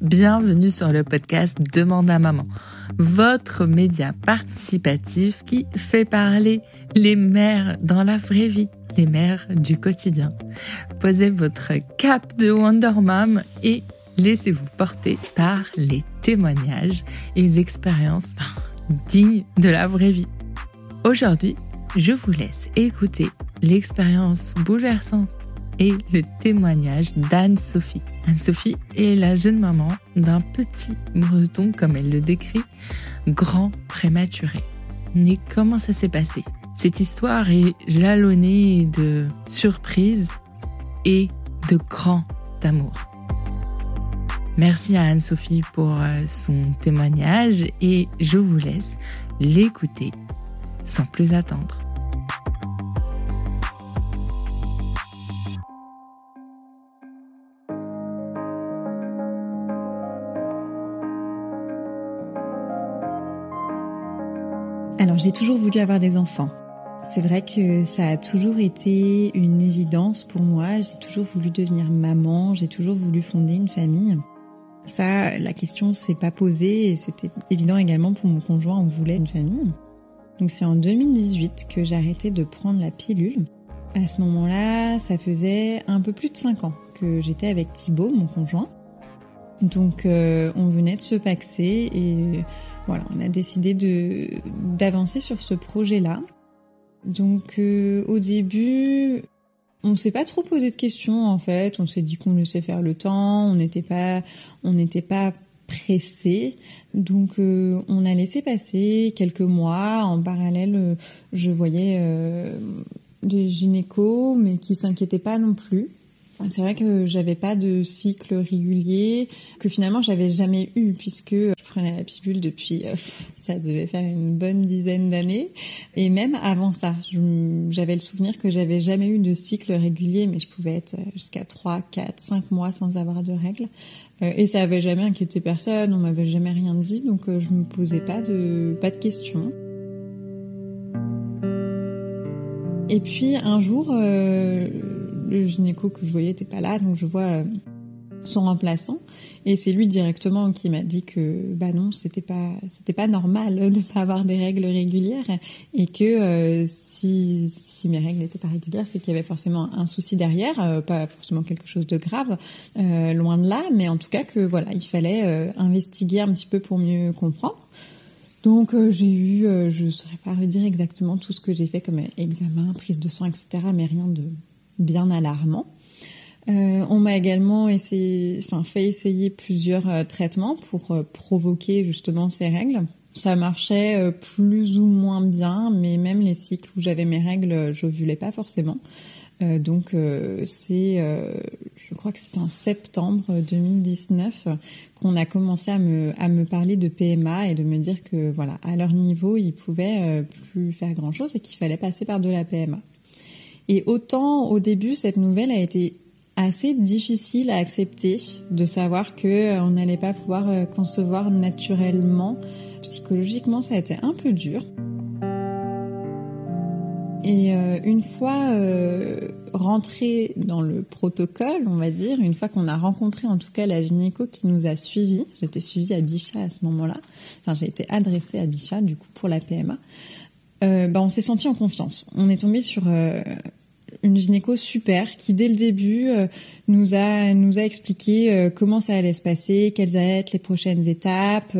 Bienvenue sur le podcast Demande à maman, votre média participatif qui fait parler les mères dans la vraie vie, les mères du quotidien. Posez votre cap de Wonder Mom et laissez-vous porter par les témoignages et les expériences dignes de la vraie vie. Aujourd'hui, je vous laisse écouter l'expérience bouleversante et le témoignage d'Anne-Sophie. Anne-Sophie est la jeune maman d'un petit breton, comme elle le décrit, grand prématuré. Mais comment ça s'est passé? Cette histoire est jalonnée de surprises et de grand amour. Merci à Anne-Sophie pour euh, son témoignage et je vous laisse l'écouter sans plus attendre. J'ai toujours voulu avoir des enfants. C'est vrai que ça a toujours été une évidence pour moi. J'ai toujours voulu devenir maman, j'ai toujours voulu fonder une famille. Ça, la question s'est pas posée et c'était évident également pour mon conjoint, on voulait une famille. Donc c'est en 2018 que j'ai arrêté de prendre la pilule. À ce moment-là, ça faisait un peu plus de 5 ans que j'étais avec Thibaut, mon conjoint. Donc euh, on venait de se paxer et voilà, on a décidé de d'avancer sur ce projet-là. Donc euh, au début, on s'est pas trop posé de questions en fait. On s'est dit qu'on laissait faire le temps. On n'était pas, on n'était pas pressé. Donc euh, on a laissé passer quelques mois. En parallèle, euh, je voyais des gynécos, mais qui s'inquiétaient pas non plus. C'est vrai que j'avais pas de cycle régulier, que finalement j'avais jamais eu puisque je prenais la pilule depuis, euh, ça devait faire une bonne dizaine d'années. Et même avant ça, j'avais le souvenir que j'avais jamais eu de cycle régulier, mais je pouvais être jusqu'à 3, 4, 5 mois sans avoir de règles. Euh, et ça avait jamais inquiété personne, on m'avait jamais rien dit, donc euh, je me posais pas de, pas de questions. Et puis un jour, le gynéco que je voyais n'était pas là, donc je vois euh, son remplaçant et c'est lui directement qui m'a dit que bah non c'était pas c'était pas normal de pas avoir des règles régulières et que euh, si si mes règles n'étaient pas régulières c'est qu'il y avait forcément un souci derrière euh, pas forcément quelque chose de grave loin de là mais en tout cas que voilà il fallait investiguer un petit peu pour mieux comprendre donc j'ai eu, je ne saurais pas redire exactement tout ce que j'ai fait comme examen, prise de sang, etc. Mais rien de bien alarmant. Euh, on m'a également fait essayer plusieurs euh, traitements pour euh, provoquer justement ces règles. Ça marchait plus ou moins bien, mais même les cycles où j'avais mes règles, je voulais pas forcément. donc c'est, je crois que c'était en septembre 2019 qu'on a commencé à me, à me parler de PMA et de me dire que voilà, à leur niveau, ils pouvaient plus faire grand chose et qu'il fallait passer par de la PMA. Et autant au début, cette nouvelle a été assez difficile à accepter de savoir que euh, on n'allait pas pouvoir euh, concevoir naturellement. Psychologiquement, ça a été un peu dur. Et euh, une fois euh, rentré dans le protocole, on va dire, une fois qu'on a rencontré en tout cas la gynéco qui nous a suivis, j'étais suivie à Bichat à ce moment-là, enfin j'ai été adressée à Bichat du coup pour la PMA, euh, bah, on s'est senti en confiance. On est tombé sur euh, une gynéco super qui dès le début euh, nous a nous a expliqué comment ça allait se passer, quelles allaient être les prochaines étapes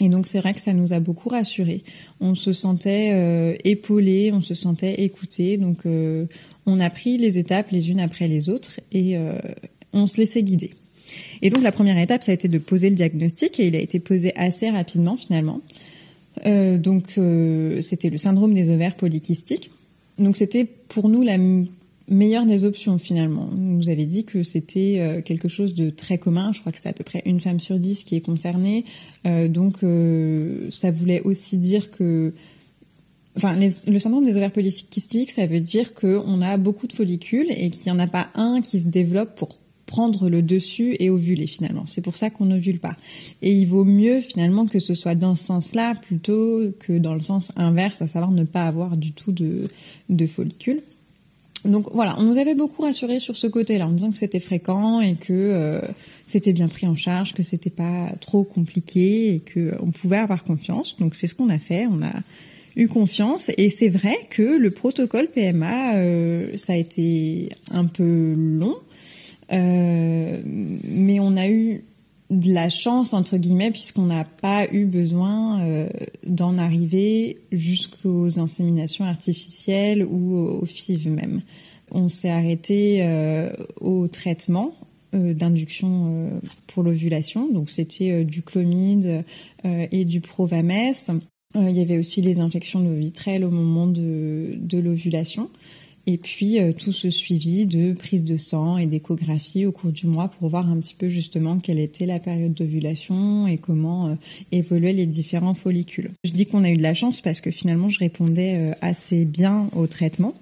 et donc c'est vrai que ça nous a beaucoup rassurés. On se sentait épaulé, on se sentait écouté donc on a pris les étapes les unes après les autres et on se laissait guider. Et donc la première étape ça a été de poser le diagnostic et il a été posé assez rapidement finalement. Euh, donc euh, c'était le syndrome des ovaires polykystiques. Donc c'était pour nous la meilleure des options finalement. Nous avait dit que c'était euh, quelque chose de très commun. Je crois que c'est à peu près une femme sur dix qui est concernée. donc ça voulait aussi dire que Enfin, le syndrome des ovaires polykystiques, ça veut dire qu'on a beaucoup de follicules et qu'il n'y en a pas un qui se développe pour prendre le dessus et ovuler finalement. C'est pour ça qu'on n'ovule pas. Et il vaut mieux finalement que ce soit dans ce sens-là plutôt que dans le sens inverse, à savoir ne pas avoir du tout de, de follicules. donc voilà, on nous avait beaucoup rassuré sur ce côté-là, en disant que c'était fréquent et que euh, c'était bien pris en charge, que c'était pas trop compliqué et que on pouvait avoir confiance. Donc c'est ce qu'on a fait, on a eu confiance et c'est vrai que le protocole PMA, euh, ça a été un peu long, euh, mais on a eu de la chance entre guillemets puisqu'on n'a pas eu besoin euh, d'en arriver jusqu'aux inséminations artificielles ou au, FIV même. On s'est arrêté euh, au traitement euh, d'induction pour l'ovulation, donc c'était du clomide et du provamès. il y avait aussi les injections de vitrelle au moment de l'ovulation. Et puis euh, tout ce suivi de prise de sang et d'échographie au cours du mois pour voir un petit peu justement quelle était la période d'ovulation et comment euh, évoluaient les différents follicules. Je dis qu'on a eu de la chance parce que finalement je répondais euh, assez bien au traitement.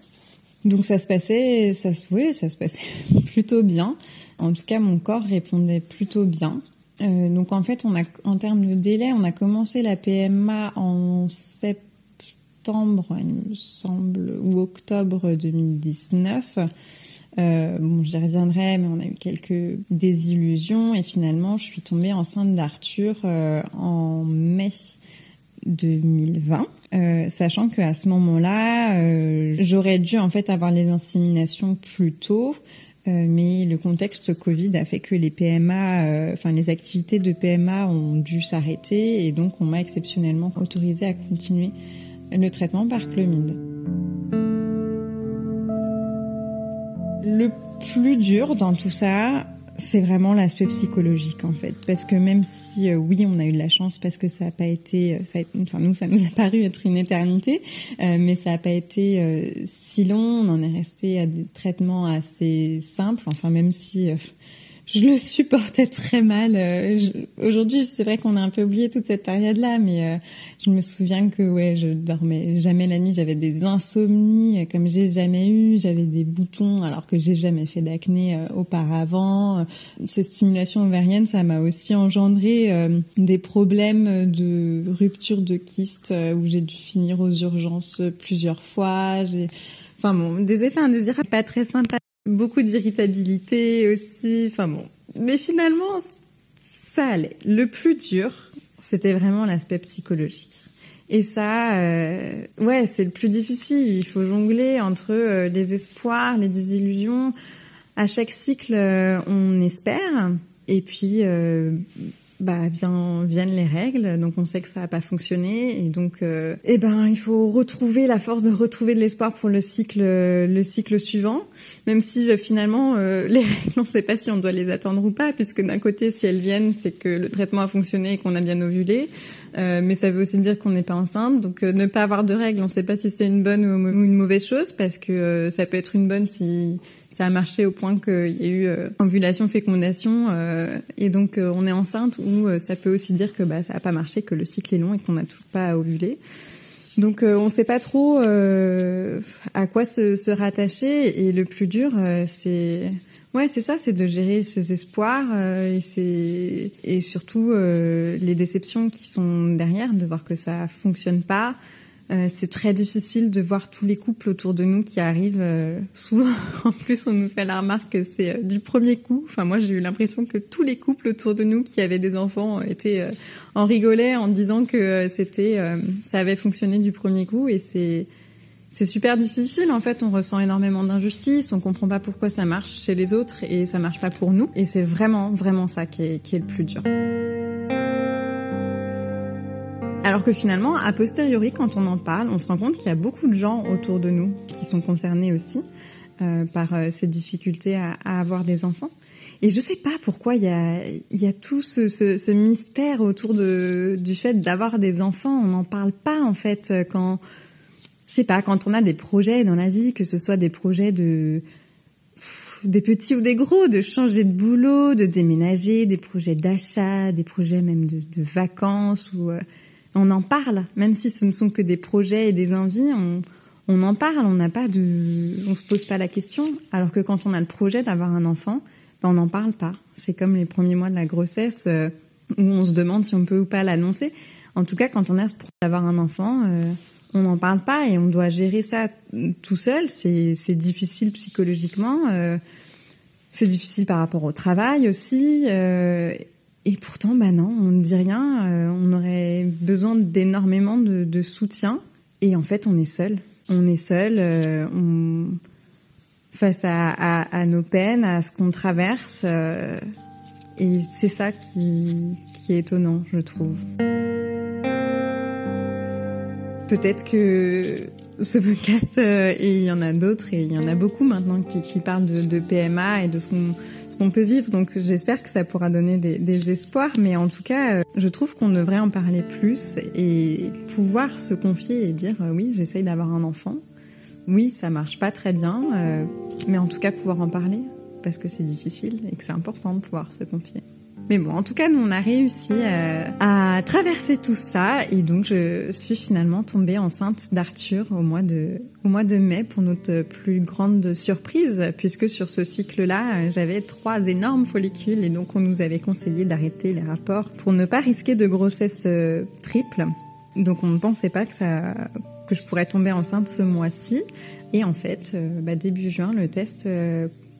Donc ça se passait, ça se, oui, ça se passait plutôt bien. En tout cas, mon corps répondait plutôt bien. donc en fait, on a, en termes de délai, on a commencé la PMA en septembre il me semble, ou octobre 2019. Euh, bon, j'y reviendrai, mais on a eu quelques désillusions et finalement, je suis tombée enceinte d'Arthur euh, en mai 2020, euh, sachant qu'à ce moment-là, euh, j'aurais dû en fait avoir les inséminations plus tôt, mais le contexte Covid a fait que les PMA, enfin les activités de PMA ont dû s'arrêter et donc on m'a exceptionnellement autorisée à continuer le traitement par chlomide. Le plus dur dans tout ça, c'est vraiment l'aspect psychologique en fait, parce que même si euh, oui on a eu de la chance parce que ça n'a pas été, euh, ça enfin nous ça nous a paru être une éternité, euh, mais ça n'a pas été si long, on en est resté à des traitements assez simples, enfin même si je le supportais très mal. Euh, aujourd'hui, c'est vrai qu'on a un peu oublié toute cette période-là, mais euh, je me souviens que ouais, je dormais jamais la nuit. J'avais des insomnies euh, comme j'ai jamais eu. J'avais des boutons alors que j'ai jamais fait d'acné auparavant. Ces stimulations ovariennes, ça m'a aussi engendré des problèmes de rupture de kyste où j'ai dû finir aux urgences plusieurs fois. J'ai Enfin bon, des effets indésirables pas très sympas beaucoup d'irritabilité aussi. Enfin bon, mais finalement, ça allait. Le plus dur, c'était vraiment l'aspect psychologique. Et ça, euh, ouais, c'est le plus difficile. Il faut jongler entre euh, les espoirs, les désillusions. À chaque cycle, euh, on espère. Et puis, bah vient, viennent les règles, donc on sait que ça n'a pas fonctionné. Et donc euh, eh ben il faut retrouver la force de retrouver de l'espoir pour le cycle le cycle suivant, même si euh, finalement euh, les règles on ne sait pas si on doit les attendre ou pas puisque d'un côté si elles viennent c'est que le traitement a fonctionné et qu'on a bien ovulé, mais ça veut aussi dire qu'on n'est pas enceinte, donc ne pas avoir de règles on ne sait pas si c'est une bonne ou une mauvaise chose parce que ça peut être une bonne si ça a marché au point qu'il y a eu euh, ovulation, fécondation, euh, et donc euh, on est enceinte, ou ça peut aussi dire que bah, ça n'a pas marché, que le cycle est long et qu'on n'a toujours pas ovuler. Donc on ne sait pas trop à quoi se, se, rattacher, et le plus dur, c'est ouais, c'est ça, c'est de gérer ses espoirs et, c'est et surtout les déceptions qui sont derrière, de voir que ça fonctionne pas. Euh, c'est très difficile de voir tous les couples autour de nous qui arrivent. Euh, souvent, en plus, on nous fait la remarque que c'est euh, du premier coup. Enfin, moi, j'ai eu l'impression que tous les couples autour de nous qui avaient des enfants étaient en rigolaient en disant que c'était, ça avait fonctionné du premier coup. Et c'est c'est super difficile. En fait, on ressent énormément d'injustice. On comprend pas pourquoi ça marche chez les autres et ça marche pas pour nous. Et c'est vraiment, vraiment ça qui est, qui est le plus dur. Alors que finalement, a posteriori, quand on en parle, on se rend compte qu'il y a beaucoup de gens autour de nous qui sont concernés aussi euh, par euh, ces difficultés à, avoir des enfants. Et je sais pas pourquoi il y a, tout ce, mystère autour du fait d'avoir des enfants. On n'en parle pas en fait quand, je sais pas, quand on a des projets dans la vie, que ce soit des projets de des petits ou des gros, de changer de boulot, de déménager, des projets d'achat, des projets même de, de vacances ou euh, on en parle, même si ce ne sont que des projets et des envies, on, en parle, on n'a pas de, on se pose pas la question. Alors que quand on a le projet d'avoir un enfant, ben on n'en parle pas. C'est comme les premiers mois de la grossesse euh, où on se demande si on peut ou pas l'annoncer. En tout cas, quand on a ce projet d'avoir un enfant, euh, on n'en parle pas et on doit gérer ça tout seul. C'est difficile psychologiquement, euh, c'est difficile par rapport au travail aussi. Et pourtant, bah non, on ne dit rien. Euh, on aurait besoin d'énormément de, soutien. Et en fait, on est seul. On est seul on, face à, nos peines, à ce qu'on traverse. et c'est ça qui, est étonnant, je trouve. Peut-être que ce podcast, euh, et il y en a d'autres, et il y en a beaucoup maintenant qui, parlent de, PMA et de ce qu'on qu'on peut vivre. Donc j'espère que ça pourra donner des, espoirs. Mais en tout cas, euh, je trouve qu'on devrait en parler plus et pouvoir se confier et dire euh, oui, j'essaye d'avoir un enfant. Oui, ça marche pas très bien, mais en tout cas pouvoir en parler parce que c'est difficile et que c'est important de pouvoir se confier. Mais bon, en tout cas, nous, on a réussi euh, à traverser tout ça. Et donc je suis finalement tombée enceinte d'Arthur au mois de au mois de mai pour notre plus grande surprise puisque sur ce cycle-là, j'avais trois énormes follicules. Et donc on nous avait conseillé d'arrêter les rapports pour ne pas risquer de grossesse euh, triple. Donc on ne pensait pas que ça que je pourrais tomber enceinte ce mois-ci. Et en fait, euh, bah, début juin, le test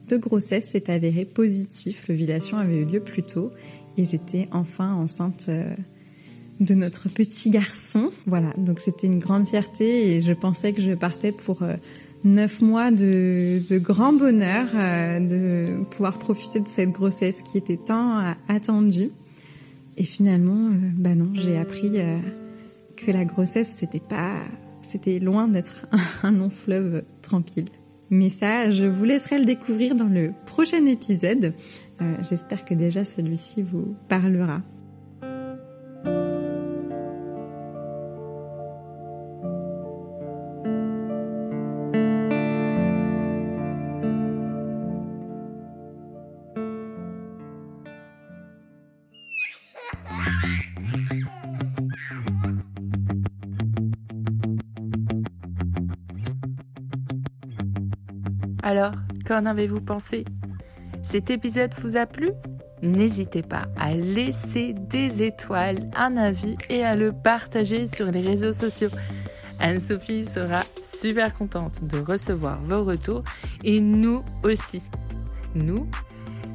de grossesse s'est avéré positif. L'ovulation avait eu lieu plus tôt et j'étais enfin enceinte euh, de notre petit garçon. Voilà, donc c'était une grande fierté et je pensais que je partais pour euh, neuf mois de, grand bonheur, euh, de pouvoir profiter de cette grossesse qui était tant attendue. Et finalement, bah non, j'ai appris que la grossesse c'était pas, c'était loin d'être un long fleuve tranquille. Mais ça, je vous laisserai le découvrir dans le prochain épisode. Euh, j'espère que déjà celui-ci vous parlera. Alors, qu'en avez-vous pensé? Cet épisode vous a plu? N'hésitez pas à laisser des étoiles, un avis et à le partager sur les réseaux sociaux. Anne-Sophie sera super contente de recevoir vos retours et nous aussi. Nous,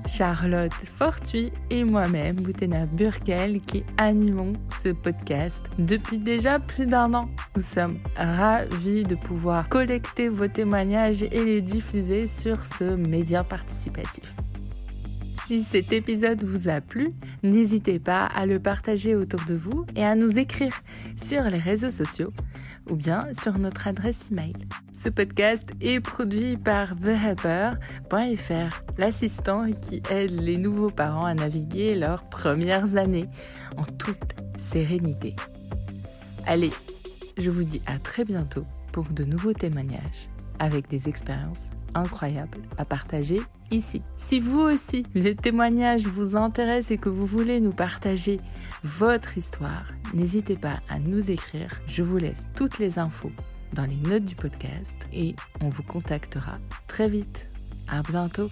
Charlotte Fortuit et moi-même, Boutena Burkel, qui animons ce podcast depuis déjà plus d'un an. Nous sommes ravis de pouvoir collecter vos témoignages et les diffuser sur ce média participatif. Si cet épisode vous a plu, n'hésitez pas à le partager autour de vous et à nous écrire sur les réseaux sociaux ou bien sur notre adresse email. Ce podcast est produit par TheHelper.fr, l'assistant qui aide les nouveaux parents à naviguer leurs premières années en toute sérénité. Allez, je vous dis à très bientôt pour de nouveaux témoignages avec des expériences incroyables à partager ici. Si vous aussi, le témoignage vous intéresse et que vous voulez nous partager votre histoire, n'hésitez pas à nous écrire. Je vous laisse toutes les infos dans les notes du podcast et on vous contactera très vite. À bientôt.